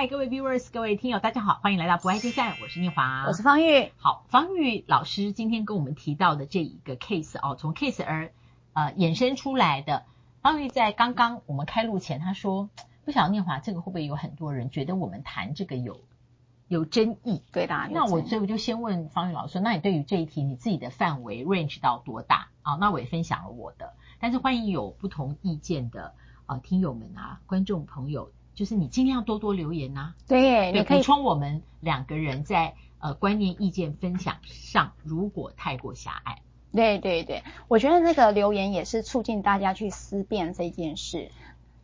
嗨，各位 viewers，各位听友，大家好，欢迎来到不爱接赛，我是念华，我是方玉。好，方玉老师今天跟我们提到的这一个 case 哦，从 case 而呃衍生出来的。方玉在刚刚我们开录前，他说不晓得念华这个会不会有很多人觉得我们谈这个有有争议？对的。那我所以我就先问方玉老师，那你对于这一题你自己的范围 range 到多大？啊，那我也分享了我的，但是欢迎有不同意见的啊、呃、听友们啊，观众朋友。就是你尽量多多留言呐、啊，对，你可以补充我们两个人在呃观念意见分享上，如果太过狭隘，对对对，我觉得那个留言也是促进大家去思辨这件事，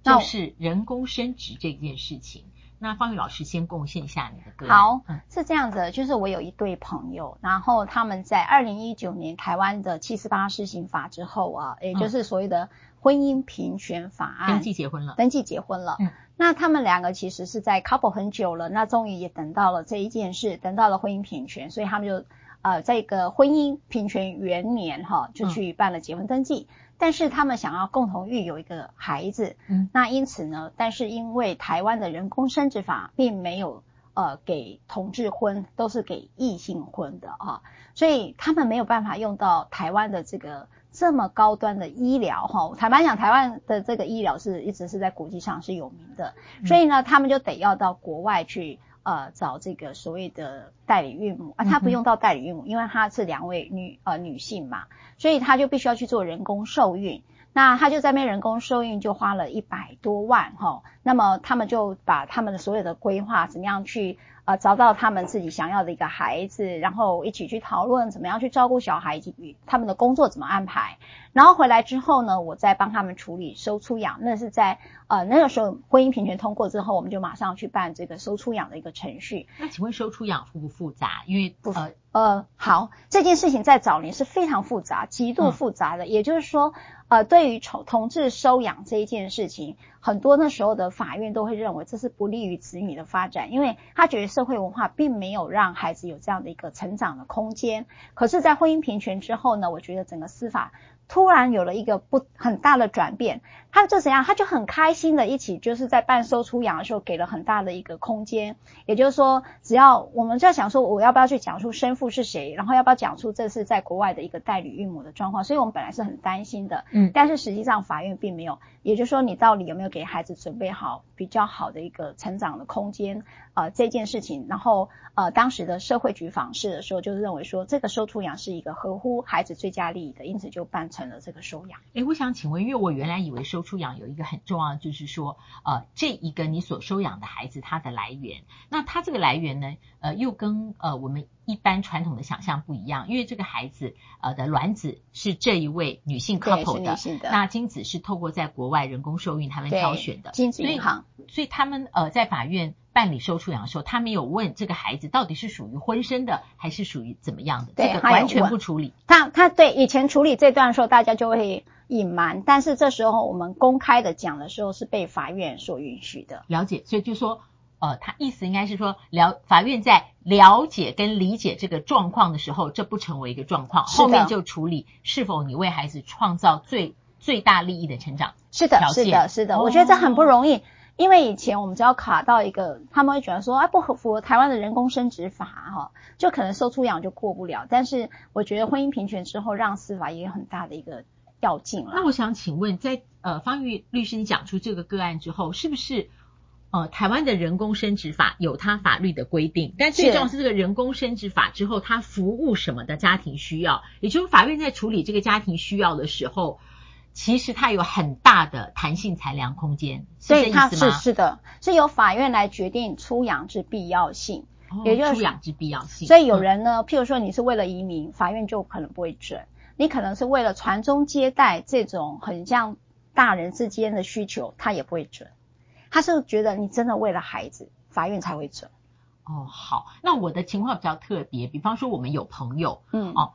就是人工生殖这件事情。那方宇老师先贡献一下你的歌。好，是这样子，就是我有一对朋友，然后他们在二零一九年台湾的七十八施行法之后啊，也就是所谓的婚姻平权法案，登记结婚了，登记结婚了。嗯，那他们两个其实是在 couple 很久了，那终于也等到了这一件事，等到了婚姻平权，所以他们就呃在一个婚姻平权元年哈，就去办了结婚登记。嗯但是他们想要共同育有一个孩子，嗯，那因此呢，但是因为台湾的人工生殖法并没有呃给同志婚，都是给异性婚的啊，所以他们没有办法用到台湾的这个这么高端的医疗哈。坦白讲，台湾的这个医疗是一直是在国际上是有名的，所以呢，他们就得要到国外去。呃，找这个所谓的代理孕母啊，她不用到代理孕母，嗯、因为她是两位女呃女性嘛，所以他就必须要去做人工受孕。那他就在那边人工受孕，就花了一百多万哈、哦。那么他们就把他们的所有的规划，怎么样去呃找到他们自己想要的一个孩子，然后一起去讨论怎么样去照顾小孩，以及他们的工作怎么安排。然后回来之后呢，我再帮他们处理收出养。那是在呃那个时候婚姻平权通过之后，我们就马上去办这个收出养的一个程序。那请问收出养复不复杂？因为不呃呃好，这件事情在早年是非常复杂，极度复杂的。嗯、也就是说，呃，对于同同志收养这一件事情，很多那时候的法院都会认为这是不利于子女的发展，因为他觉得社会文化并没有让孩子有这样的一个成长的空间。可是，在婚姻平权之后呢，我觉得整个司法。突然有了一个不很大的转变，他就怎样？他就很开心的一起，就是在办收出养的时候，给了很大的一个空间。也就是说，只要我们在想说，我要不要去讲出生父是谁，然后要不要讲出这是在国外的一个代理孕母的状况？所以我们本来是很担心的，嗯，但是实际上法院并没有。也就是说，你到底有没有给孩子准备好比较好的一个成长的空间？呃，这件事情，然后呃，当时的社会局访视的时候，就是认为说这个收出养是一个合乎孩子最佳利益的，因此就办成了这个收养。诶，我想请问，因为我原来以为收出养有一个很重要的，就是说，呃，这一个你所收养的孩子他的来源，那他这个来源呢，呃，又跟呃我们。一般传统的想象不一样，因为这个孩子呃的卵子是这一位女性 couple 的，的那精子是透过在国外人工受孕他们挑选的，精子银行，所以所以他们呃在法院办理收出养的时候，他没有问这个孩子到底是属于婚生的还是属于怎么样的，对，这个完全不处理。他他对以前处理这段的时候，大家就会隐瞒，但是这时候我们公开的讲的时候是被法院所允许的。了解，所以就说。呃，他意思应该是说，了法院在了解跟理解这个状况的时候，这不成为一个状况，后面就处理是否你为孩子创造最最大利益的成长。是的，是的，是的，我觉得这很不容易，哦、因为以前我们只要卡到一个，他们会觉得说，啊，不符合台湾的人工生殖法哈，就可能受出养就过不了。但是我觉得婚姻平权之后，让司法也有很大的一个跃进了。那我想请问，在呃方玉律师你讲出这个个案之后，是不是？呃，台湾的人工生殖法有它法律的规定，但最重要是这个人工生殖法之后，它服务什么的家庭需要，也就是法院在处理这个家庭需要的时候，其实它有很大的弹性裁量空间，是这意思吗？是是的，是由法院来决定出养之必要性，哦、也就是出养之必要性。所以有人呢，譬如说你是为了移民，法院就可能不会准；你可能是为了传宗接代这种很像大人之间的需求，他也不会准。他是觉得你真的为了孩子，法院才会准。哦，好，那我的情况比较特别，比方说我们有朋友，嗯，哦，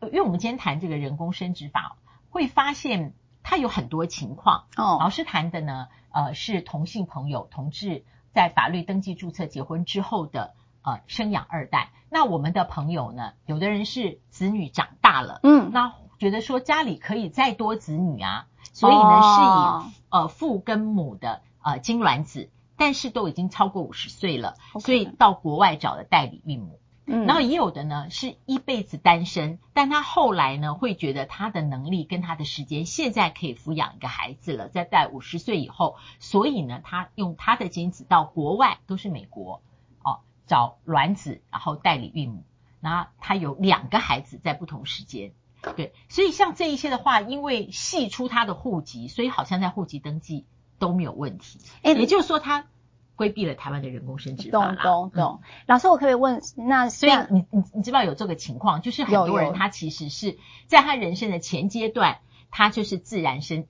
因为我们今天谈这个人工生殖法，会发现他有很多情况。哦，老师谈的呢，呃，是同性朋友同志在法律登记注册结婚之后的呃生养二代。那我们的朋友呢，有的人是子女长大了，嗯，那觉得说家里可以再多子女啊，所以呢，哦，是以呃父跟母的。呃，精卵子但是都已经超过五十岁了，Okay. 所以到国外找了代理孕母。嗯，然后也有的呢是一辈子单身，但他后来呢会觉得他的能力跟他的时间现在可以抚养一个孩子了，在在五十岁以后，所以呢他用他的精子到国外都是美国哦找卵子，然后代理孕母，然后他有两个孩子在不同时间，对，所以像这一些的话，因为系出他的户籍，所以好像在户籍登记都没有问题，诶也就是说他。规避了台湾的人工生殖法啦。懂懂懂。老师，我可以问，那所以你你你知道有这个情况，就是很多人他其实是在他人生的前阶段，他就是自然生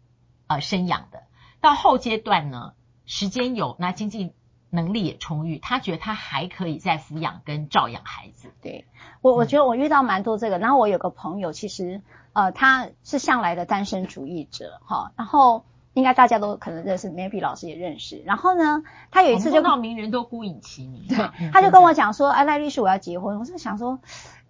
呃生养的，到后阶段呢，时间有，那经济能力也充裕，他觉得他还可以再抚养跟照养孩子。对，我我觉得我遇到蛮多这个，然后我有个朋友，其实呃他是向来的单身主义者哈，然后。应该大家都可能认识，maybe 老师也认识。然后呢，他有一次就到名人都孤影其名，对，他就跟我讲说：“哎，赖律师，我要结婚。”我是想说：“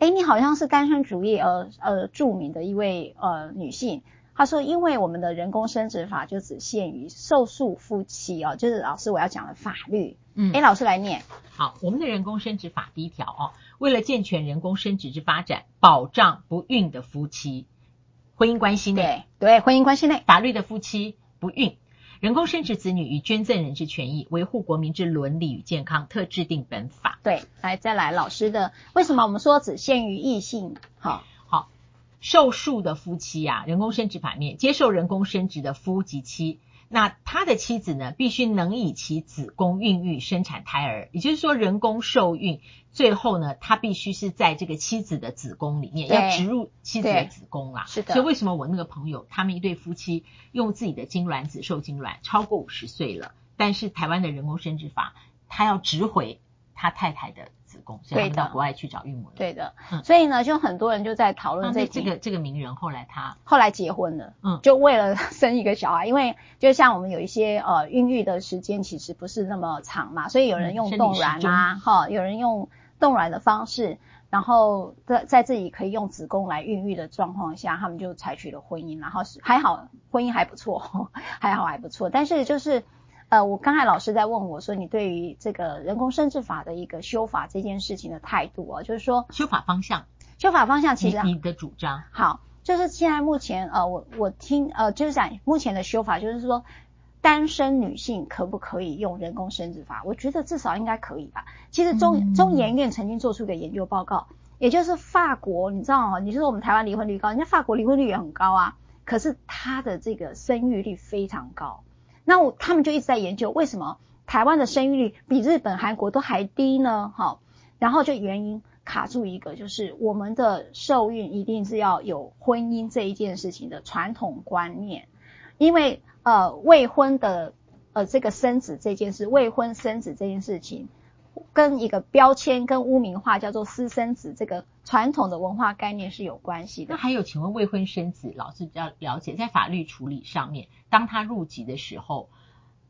哎，你好像是单身主义呃呃著名的一位呃女性。”他说：“因为我们的人工生殖法就只限于受诉夫妻哦，就是老师我要讲的法律。”嗯，哎，老师来念。好，我们的人工生殖法第一条哦，为了健全人工生殖之发展，保障不孕的夫妻婚姻关系内，对对，婚姻关系内法律的夫妻。不孕，人工生殖子女与捐赠人之权益，维护国民之伦理与健康，特制定本法。对，来再来老师的，为什么我们说只限于异性？好，好，受术的夫妻啊，人工生殖法面接受人工生殖的夫及妻。那他的妻子呢，必须能以其子宫孕育生产胎儿，也就是说，人工受孕，最后呢，他必须是在这个妻子的子宫里面要植入妻子的子宫啦。是的。所以为什么我那个朋友，他们一对夫妻用自己的精卵子受精卵，超过五十岁了，但是台湾的人工生殖法，他要植回他太太的。所以到国外去找孕母。对的，所以呢，就很多人就在讨论这这个这个名人后来他？后来结婚了，嗯，就为了生一个小孩，因为就像我们有一些呃孕育的时间其实不是那么长嘛，所以有人用冻卵啊，哈，有人用冻卵的方式，然后在在自己可以用子宫来孕育的状况下，他们就采取了婚姻，然后是还好，婚姻还不错，还好还不错，但是就是。呃，我刚才老师在问我说，你对于这个人工生殖法的一个修法这件事情的态度啊，就是说修法方向，修法方向其实你，你的主张好，就是现在目前呃，我我听呃，就是讲目前的修法，就是说单身女性可不可以用人工生殖法？我觉得至少应该可以吧。其实中中研院曾经做出一个研究报告，也就是法国，你知道哦，你说我们台湾离婚率高，人家法国离婚率也很高啊，可是他的这个生育率非常高。那我他们就一直在研究为什么台湾的生育率比日本、韩国都还低呢？哈，然后就原因卡住一个，就是我们的受孕一定是要有婚姻这一件事情的传统观念，因为呃未婚的呃这个生子这件事，未婚生子这件事情。跟一个标签跟污名化叫做私生子这个传统的文化概念是有关系的。那还有，请问未婚生子，老师比较了解，在法律处理上面，当他入籍的时候，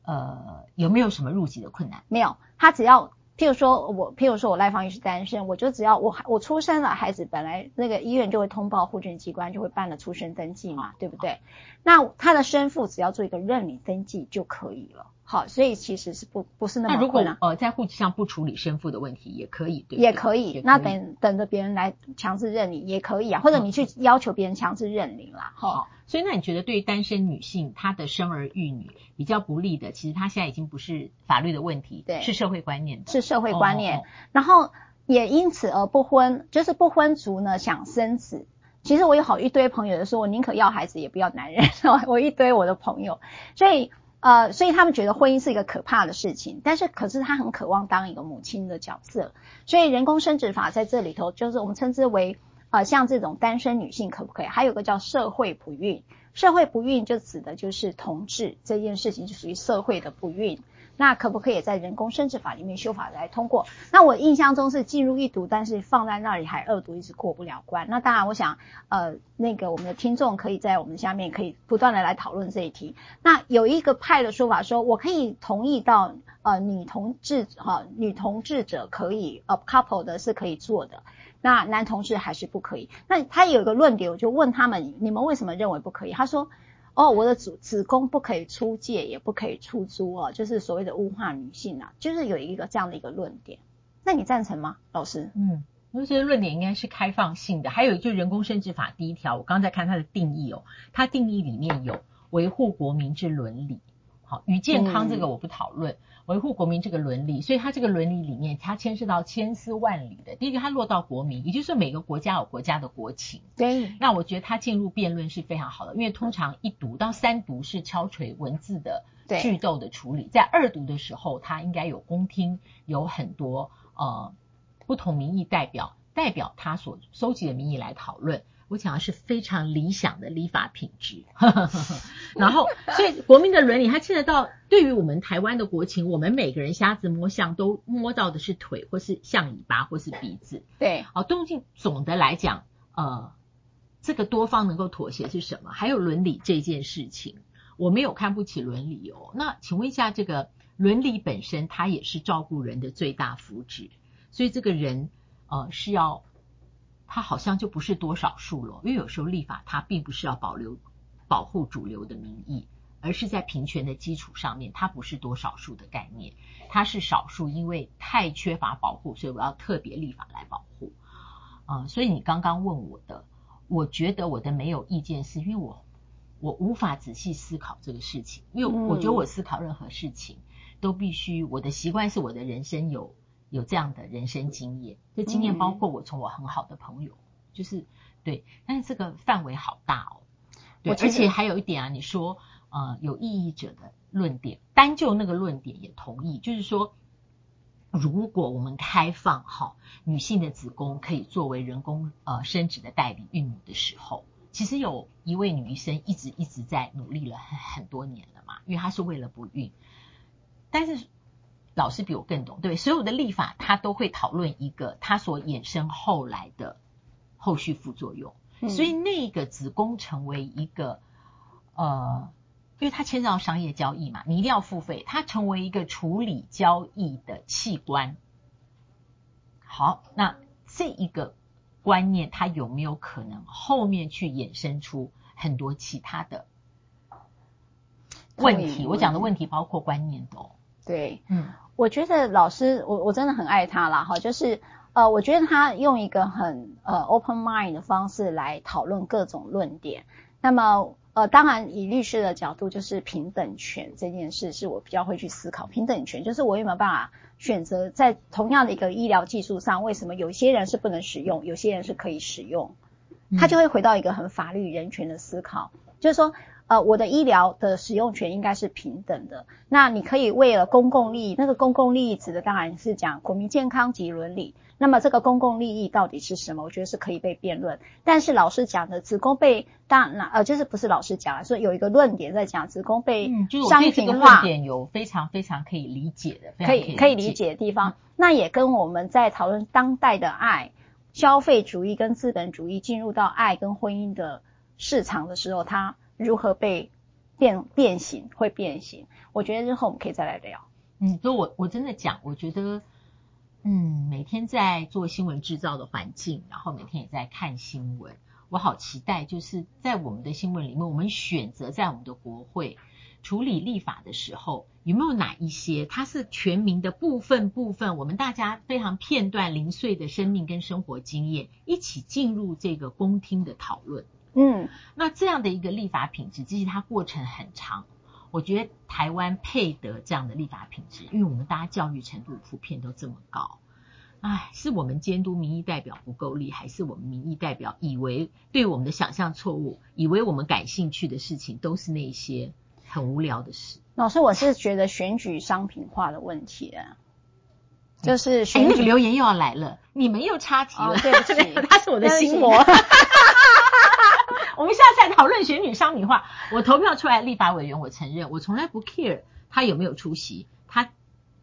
呃，有没有什么入籍的困难？没有，他只要。譬如说我，譬如说我赖芳玉是单身，我就只要我我出生了孩子，本来那个医院就会通报户政机关，就会办了出生登记嘛，对不对？那他的生父只要做一个认领登记就可以了。好，所以其实是不不是那么困难。呃，在户籍上不处理生父的问题也可以，对，也可以。那等等着别人来强制认领也可以啊，或者你去要求别人强制认领啦。好。所以，那你觉得对于单身女性，她的生儿育女比较不利的，其实她现在已经不是法律的问题，对，是社会观念的，是社会观念。哦哦，然后也因此而不婚，就是不婚族呢想生子。其实我有好一堆朋友就说，我宁可要孩子也不要男人。我一堆我的朋友，所以呃，所以他们觉得婚姻是一个可怕的事情，但是可是他很渴望当一个母亲的角色。所以人工生殖法在这里头，就是我们称之为。呃，像这种单身女性可不可以？还有个叫社会不孕，社会不孕就指的就是同志这件事情，就属于社会的不孕。那可不可以在人工生殖法里面修法来通过？那我印象中是进入一读，但是放在那里还二读，一直过不了关。那当然，我想呃，那个我们的听众可以在我们下面可以不断的来讨论这一题。那有一个派的说法说，我可以同意到呃女同志哈、呃，女同志者可以呃 couple 的是可以做的。那男同志还是不可以。那他有一个论点，我就问他们：你们为什么认为不可以？他说：哦，我的子子宫不可以出借，也不可以出租哦，就是所谓的物化女性啊，就是有一个这样的一个论点。那你赞成吗，老师？嗯，我觉得论点应该是开放性的。还有就人工生殖法第一条，我刚才看它的定义哦，它定义里面有维护国民之伦理。好，与健康这个我不讨论。嗯维护国民这个伦理，所以它这个伦理里面，它牵涉到千丝万缕的。第一个，它落到国民，也就是说每个国家有国家的国情。对。那我觉得它进入辩论是非常好的，因为通常一读到三读是敲锤文字的句斗的处理，在二读的时候，它应该有公听，有很多呃不同民意代表代表他所收集的民意来讨论。我讲的是非常理想的立法品质，然后，所以国民的伦理，它牵扯到对于我们台湾的国情，我们每个人瞎子摸象都摸到的是腿，或是象尾巴，或是鼻子。对，好，动静总的来讲，呃，这个多方能够妥协是什么？还有伦理这件事情，我没有看不起伦理哦。那请问一下，这个伦理本身，它也是照顾人的最大福祉，所以这个人，呃，是要。它好像就不是多少数了，因为有时候立法它并不是要保留、保护主流的民意，而是在平权的基础上面，它不是多少数的概念，它是少数，因为太缺乏保护，所以我要特别立法来保护。嗯，所以你刚刚问我的，我觉得我的没有意见，是因为我我无法仔细思考这个事情，因为我觉得我思考任何事情都必须我的习惯是我的人生有。有这样的人生经验，这经验包括我从我很好的朋友，嗯、就是对，但是这个范围好大哦，对，而且还有一点啊，你说呃有异议者的论点，单就那个论点也同意，就是说，如果我们开放好女性的子宫可以作为人工呃生殖的代理孕母的时候，其实有一位女医生一直一直在努力了很很多年了嘛，因为她是为了不孕，但是。老师比我更懂，对，所有的立法他都会讨论一个他所衍生后来的后续副作用，嗯、所以那个子宫成为一个呃，因为它牵涉到商业交易嘛，你一定要付费，它成为一个处理交易的器官。好，那这一个观念，它有没有可能后面去衍生出很多其他的问题？我讲的问题包括观念的哦。对，嗯。我觉得老师，我我真的很爱他啦，哈，就是呃，我觉得他用一个很呃 open mind 的方式来讨论各种论点。那么呃，当然以律师的角度，就是平等权这件事是我比较会去思考。平等权就是我有没有办法选择在同样的一个医疗技术上，为什么有些人是不能使用，有些人是可以使用？他就会回到一个很法律人权的思考，就是说。呃，我的医疗的使用权应该是平等的。那你可以为了公共利益，那个公共利益指的当然是讲国民健康及伦理。那么这个公共利益到底是什么？我觉得是可以被辩论。但是老师讲的子宫被当那呃，就是不是老师讲的，所以有一个论点在讲子宫被商品化，论点有非常非常可以理解的，可以可以理解的地方。嗯、那也跟我们在讨论当代的爱、消费主义跟资本主义进入到爱跟婚姻的市场的时候，它。如何被变变形？会变形？我觉得日后我们可以再来聊。嗯，所以我我真的讲，我觉得，嗯，每天在做新闻制造的环境，然后每天也在看新闻，我好期待，就是在我们的新闻里面，我们选择在我们的国会处理立法的时候，有没有哪一些它是全民的部分部分，我们大家非常片段零碎的生命跟生活经验，一起进入这个公听的讨论。嗯，那这样的一个立法品质，其实它过程很长。我觉得台湾配得这样的立法品质，因为我们大家教育程度普遍都这么高。唉，是我们监督民意代表不够力，还是我们民意代表以为对我们的想象错误，以为我们感兴趣的事情都是那些很无聊的事？老师，我是觉得选举商品化的问题啊，就是选举、哎、那个留言又要来了，你们又插题了，哦、对不起，他是我的心魔。我们下次再讨论选举商品化。我投票出来立法委员，我承认我从来不 care 他有没有出席，他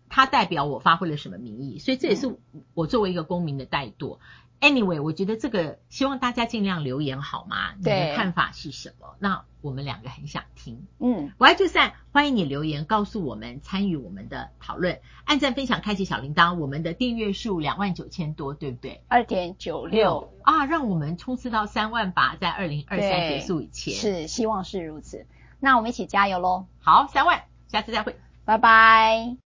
他代表我发挥了什么民意，所以这也是我作为一个公民的怠惰。Anyway，我觉得这个希望大家尽量留言好吗？你的看法是什么？那我们两个很想听。嗯，我爱就散，欢迎你留言告诉我们，参与我们的讨论，按赞分享，开启小铃铛。我们的订阅数两万九千多，对不对？二点九六啊，让我们冲刺到三万八，在二零二三结束以前。是，希望是如此。那我们一起加油喽！好，三万，下次再会，拜拜。